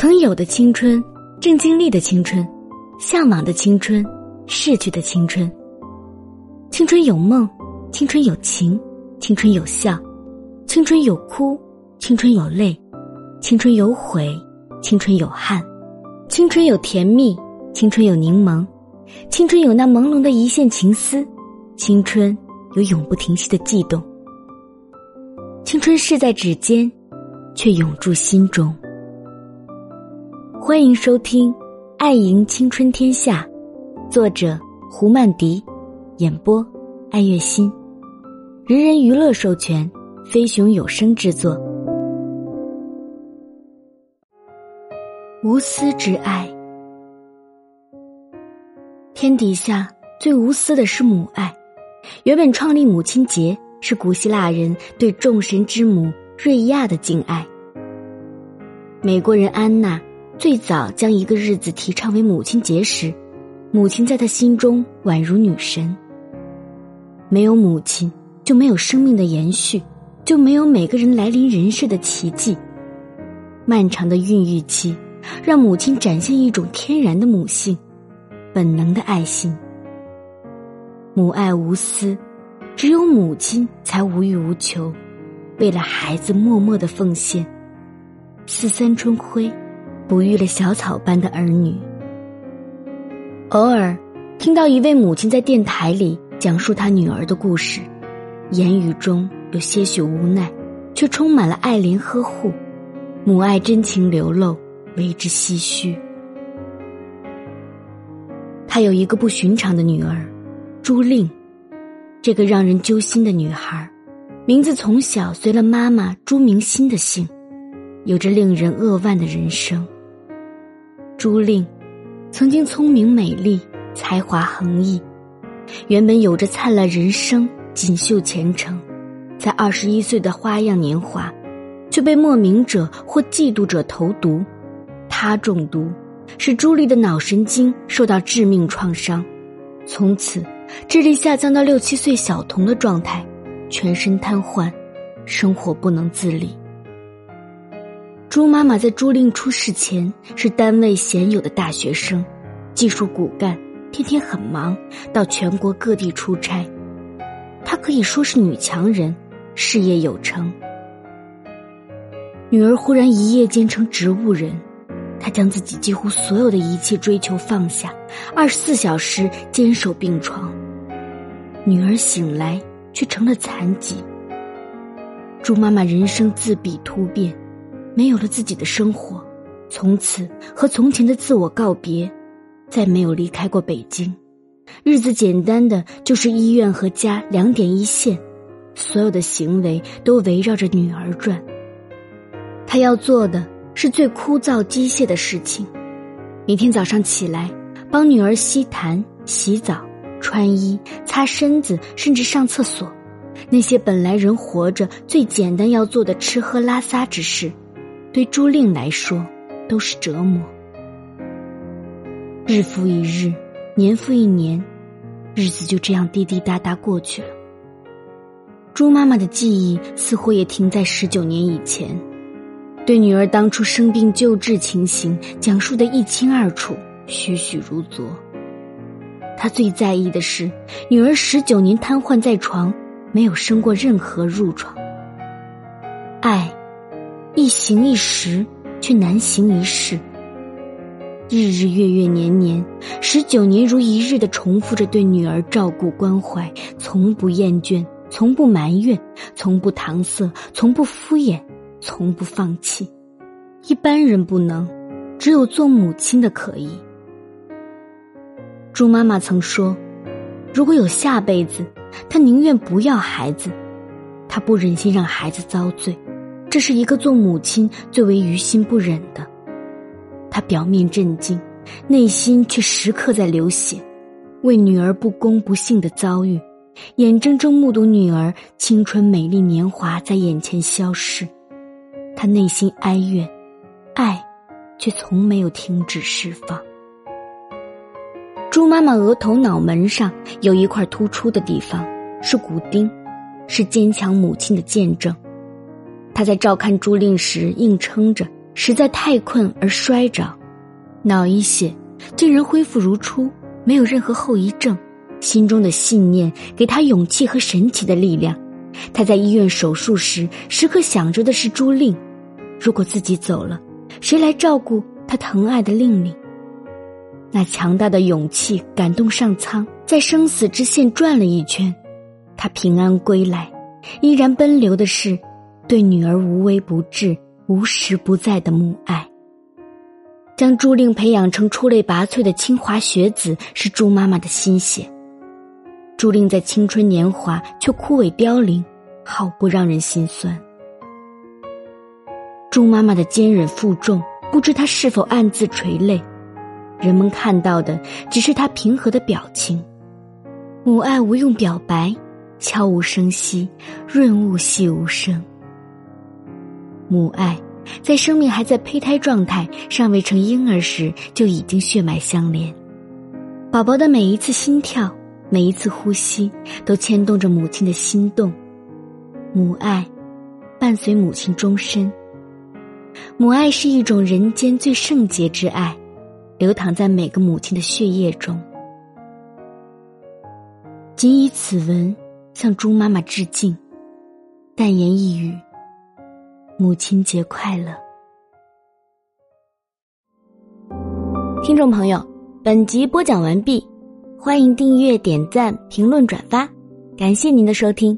曾有的青春，正经历的青春，向往的青春，逝去的青春。青春有梦，青春有情，青春有笑，青春有哭，青春有泪，青春有悔，青春有憾，青春有甜蜜，青春有柠檬，青春有那朦胧的一线情丝，青春有永不停息的悸动。青春逝在指尖，却永驻心中。欢迎收听《爱赢青春天下》，作者胡曼迪，演播爱月心，人人娱乐授权，飞熊有声制作。无私之爱，天底下最无私的是母爱。原本创立母亲节是古希腊人对众神之母瑞亚的敬爱。美国人安娜。最早将一个日子提倡为母亲节时，母亲在他心中宛如女神。没有母亲，就没有生命的延续，就没有每个人来临人世的奇迹。漫长的孕育期，让母亲展现一种天然的母性，本能的爱心。母爱无私，只有母亲才无欲无求，为了孩子默默的奉献。似三春晖。哺育了小草般的儿女。偶尔听到一位母亲在电台里讲述她女儿的故事，言语中有些许无奈，却充满了爱怜呵护，母爱真情流露，为之唏嘘。她有一个不寻常的女儿，朱令，这个让人揪心的女孩，名字从小随了妈妈朱明心的姓，有着令人扼腕的人生。朱令，曾经聪明美丽，才华横溢，原本有着灿烂人生、锦绣前程，在二十一岁的花样年华，却被莫名者或嫉妒者投毒，他中毒，使朱莉的脑神经受到致命创伤，从此智力下降到六七岁小童的状态，全身瘫痪，生活不能自理。朱妈妈在朱令出事前是单位鲜有的大学生，技术骨干，天天很忙，到全国各地出差。她可以说是女强人，事业有成。女儿忽然一夜间成植物人，她将自己几乎所有的一切追求放下，二十四小时坚守病床。女儿醒来却成了残疾。朱妈妈人生自闭突变。没有了自己的生活，从此和从前的自我告别，再没有离开过北京。日子简单的就是医院和家两点一线，所有的行为都围绕着女儿转。他要做的是最枯燥机械的事情：每天早上起来帮女儿吸痰、洗澡、穿衣、擦身子，甚至上厕所。那些本来人活着最简单要做的吃喝拉撒之事。对朱令来说，都是折磨。日复一日，年复一年，日子就这样滴滴答答过去了。朱妈妈的记忆似乎也停在十九年以前，对女儿当初生病救治情形讲述的一清二楚，栩栩如昨。她最在意的是，女儿十九年瘫痪在床，没有生过任何褥疮。爱。一行一时，却难行一世。日日月月年年，十九年如一日的重复着对女儿照顾关怀，从不厌倦，从不埋怨，从不搪塞，从不敷衍，从不放弃。一般人不能，只有做母亲的可以。朱妈妈曾说：“如果有下辈子，她宁愿不要孩子，她不忍心让孩子遭罪。”这是一个做母亲最为于心不忍的。她表面震惊，内心却时刻在流血，为女儿不公不幸的遭遇，眼睁睁目睹女儿青春美丽年华在眼前消失。她内心哀怨，爱，却从没有停止释放。猪妈妈额头脑门上有一块突出的地方，是骨钉，是坚强母亲的见证。他在照看朱令时硬撑着，实在太困而摔着，脑溢血，竟然恢复如初，没有任何后遗症。心中的信念给他勇气和神奇的力量。他在医院手术时，时刻想着的是朱令。如果自己走了，谁来照顾他疼爱的令令？那强大的勇气感动上苍，在生死之线转了一圈，他平安归来，依然奔流的是对女儿无微不至、无时不在的母爱。将朱令培养成出类拔萃的清华学子，是朱妈妈的心血。朱令在青春年华却枯萎凋零，好不让人心酸。朱妈妈的坚忍负重，不知她是否暗自垂泪。人们看到的只是她平和的表情，母爱无用表白，悄无声息，润物细无声。母爱在生命还在胚胎状态、尚未成婴儿时就已经血脉相连，宝宝的每一次心跳。每一次呼吸都牵动着母亲的心动，母爱伴随母亲终身。母爱是一种人间最圣洁之爱，流淌在每个母亲的血液中。仅以此文向猪妈妈致敬，淡言一语：母亲节快乐。听众朋友，本集播讲完毕。欢迎订阅、点赞、评论、转发，感谢您的收听。